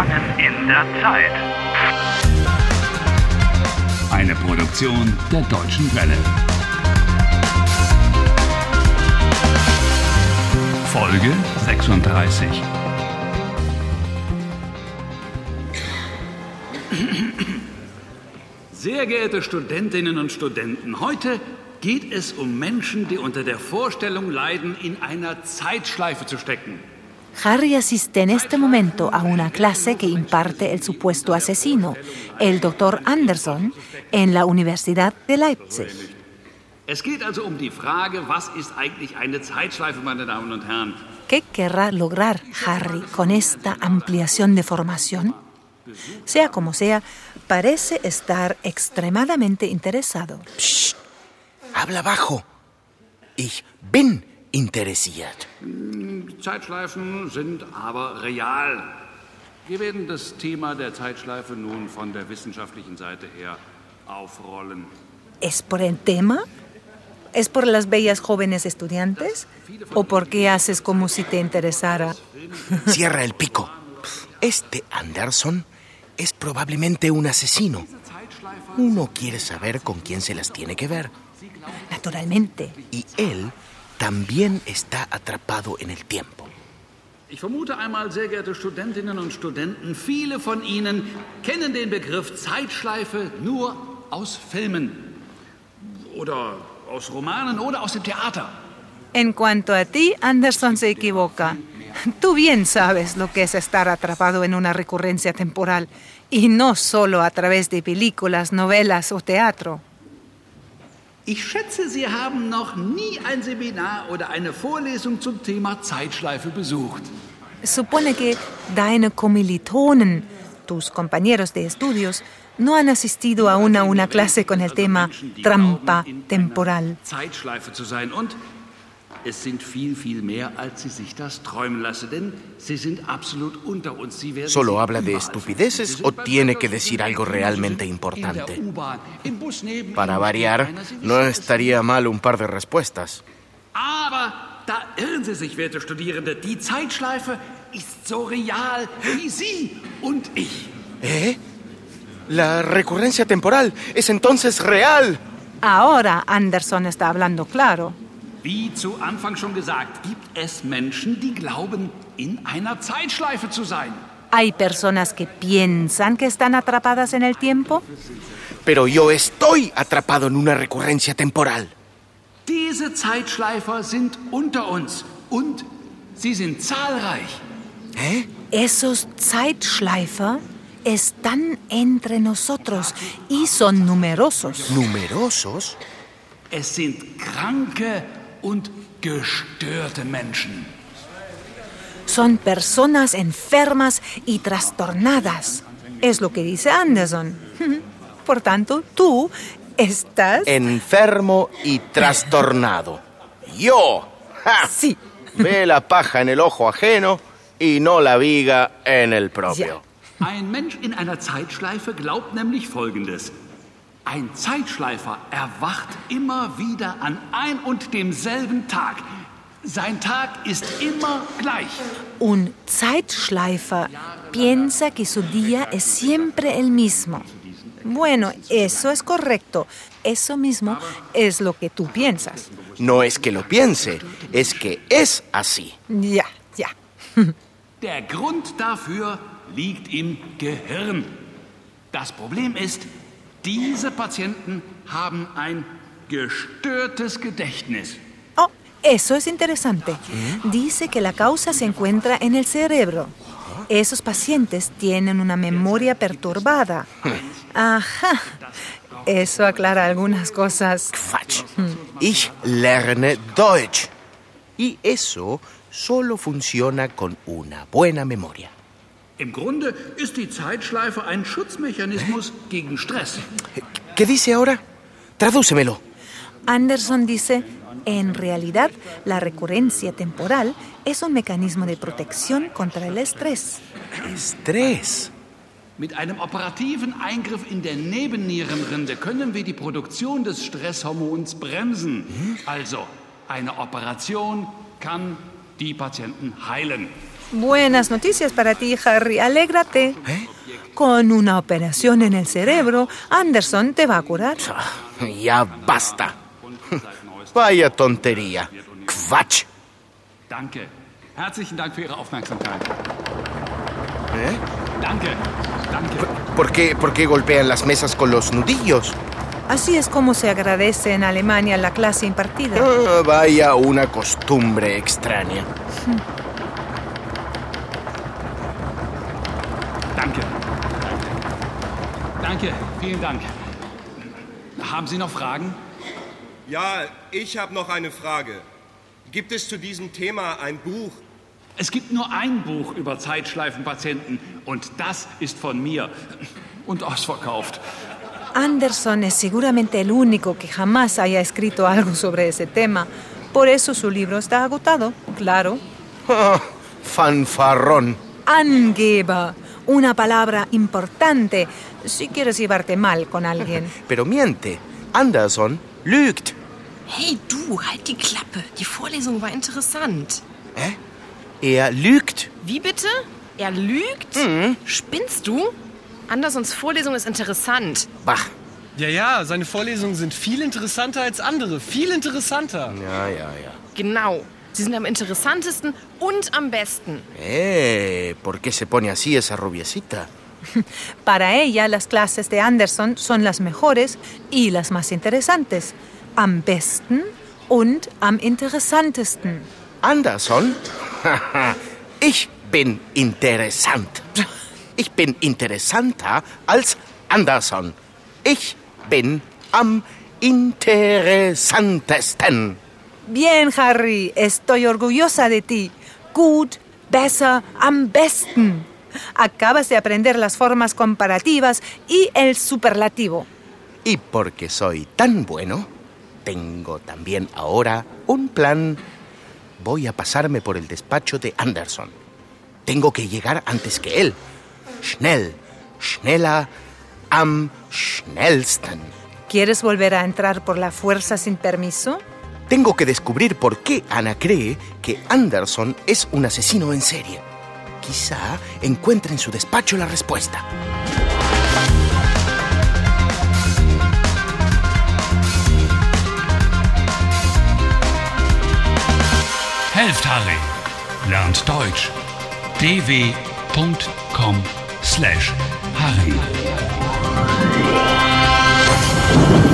Gefangen in der Zeit. Eine Produktion der Deutschen Welle. Folge 36. Sehr geehrte Studentinnen und Studenten, heute geht es um Menschen, die unter der Vorstellung leiden, in einer Zeitschleife zu stecken. Harry asiste en este momento a una clase que imparte el supuesto asesino, el doctor Anderson, en la Universidad de Leipzig. Um? ¿Qué querrá lograr Harry con esta ampliación de formación? Sea como sea, parece estar extremadamente interesado. Psst, habla bajo. Ich bin interessiert. Zeitschleifen sind aber real. Wir werden das Thema der Zeitschleife nun von der wissenschaftlichen Seite her aufrollen. ¿Es por el tema? ¿Es por las bellas jóvenes estudiantes? ¿O por qué haces como si te interesara? Cierra el pico. Este Anderson es probablemente un asesino. Uno quiere saber con quién se las tiene que ver. Naturalmente. Y él también está atrapado en el tiempo. Ich vermute einmal, sehr geehrte Studentinnen und Studenten, viele von Ihnen kennen den Begriff Zeitschleife nur aus Filmen oder aus Romanen oder aus dem Theater. En cuanto a ti, Anderson se equivoca. Tú bien sabes lo que es estar atrapado en una recurrencia temporal, y no solo a través de películas, novelas o teatro. Ich schätze, Sie haben noch nie ein Seminar oder eine Vorlesung zum Thema Zeitschleife besucht. Supone que deine Kommilitonen, tus compañeros de estudios, no han asistido aún a una clase con el tema trampa temporal. Zeitschleife zu sein und es sind viel, viel mehr, als Sie sich das träumen lassen, denn Sie sind absolut unter uns. Sie werden ¿Solo sie habla de estupideces o tiene que decir algo realmente importante? In der U-Bahn, im Bus neben Para variar, no estaría mal un par de respuestas. Aber da irren Sie sich, werte Studierende. Die Zeitschleife ist so real wie Sie und ich. ¿Eh? La recurrencia temporal es entonces real. Ahora Anderson está hablando claro. Wie zu Anfang schon gesagt, gibt es Menschen, die glauben, in einer Zeitschleife zu sein. Hay personas que piensan que están atrapadas en el tiempo. Pero yo estoy atrapado en una recurrencia temporal. Diese Zeitschleifer sind unter uns und sie sind zahlreich. ¿Eh? Esos Zeitschleifer están entre nosotros y son numerosos. ¿Numerosos? Es sind kranke und gestörte Menschen. Son personas enfermas y trastornadas. Es lo que dice Anderson. Por tanto, tú estás... Enfermo y trastornado. Yo. ¡Ja! Sí. Ve la paja en el ojo ajeno y no la viga en el propio. Ein Mensch in einer Zeitschleife glaubt nämlich Folgendes. Ein Zeitschleifer erwacht immer wieder an ein und demselben Tag. Sein Tag ist immer gleich. Un Zeitschleifer piensa que su día es siempre el mismo. Bueno, eso es correcto. Eso mismo es lo que tú piensas. No es que lo piense, es que es así. Ya, ya. Der Grund dafür liegt im Gehirn. Das Problem ist, diese Patienten haben ein gestörtes Gedächtnis. Oh, eso es interesante. Dice que la causa se encuentra en el cerebro. Esos pacientes tienen una memoria perturbada. Ajá. Eso aclara algunas cosas. Quatsch. Ich lerne Deutsch. Y eso solo funciona con una buena memoria. Im Grunde ist die Zeitschleife ein Schutzmechanismus gegen Stress. ¿Qué dice ahora? Tradúcemelo. Anderson dice, en realidad la recurrencia temporal es un mecanismo de protección contra el estrés. Estrés. Mit einem operativen Eingriff in der Nebennierenrinde können wir die Produktion des Stresshormons bremsen. Also, eine Operation kann die Patienten heilen. Buenas noticias para ti, Harry. Alégrate. ¿Eh? Con una operación en el cerebro, Anderson te va a curar. Ah, Ya basta. Vaya tontería. Quatsch. Danke. Herzlichen Dank für Ihre Aufmerksamkeit. ¿Eh? Danke. Danke. ¿Por qué, ¿Por qué golpean las mesas con los nudillos? Así es como se agradece en Alemania la clase impartida. Ah, vaya una costumbre extraña. Danke. Vielen Dank. Haben Sie noch Fragen? Ja, ich habe noch eine Frage. Gibt es zu diesem Thema ein Buch? Es gibt nur ein Buch über Zeitschleifenpatienten und das ist von mir und ausverkauft. Anderson es seguramente el único que jamás haya escrito algo sobre ese tema. Por eso su libro está agotado, claro. Ah, fanfarrón. Angeber, una palabra importante si quieres llevarte mal con alguien. Pero miente. Anderson lügt. Hey du, halt die Klappe. Die Vorlesung war interessant. ¿Eh? Er lügt. Wie bitte? Er lügt? Spinnst du? Andersons Vorlesung ist interessant. Bah. Ja, ja, seine Vorlesungen sind viel interessanter als andere. Viel interessanter. Ja, ja, ja. Genau. Sie sind am interessantesten und am besten. Eh, ¿por qué se pone así esa rubiecita? Para ella, las clases de Anderson son las mejores y las más interesantes. Am besten und am interessantesten. Anderson? ich bin interessant. Ich bin interessanter als Anderson. Ich bin am interessantesten. Bien, Harry, estoy orgullosa de ti. Gut, besser, am besten. Acabas de aprender las formas comparativas y el superlativo. Y porque soy tan bueno, tengo también ahora un plan. Voy a pasarme por el despacho de Anderson. Tengo que llegar antes que él. Schnell, schneller, am schnellsten. ¿Quieres volver a entrar por la fuerza sin permiso? Tengo que descubrir por qué Ana cree que Anderson es un asesino en serie. Quizá encuentre en su despacho la respuesta. Helft Harry. Lernt Deutsch. dw.com/harry.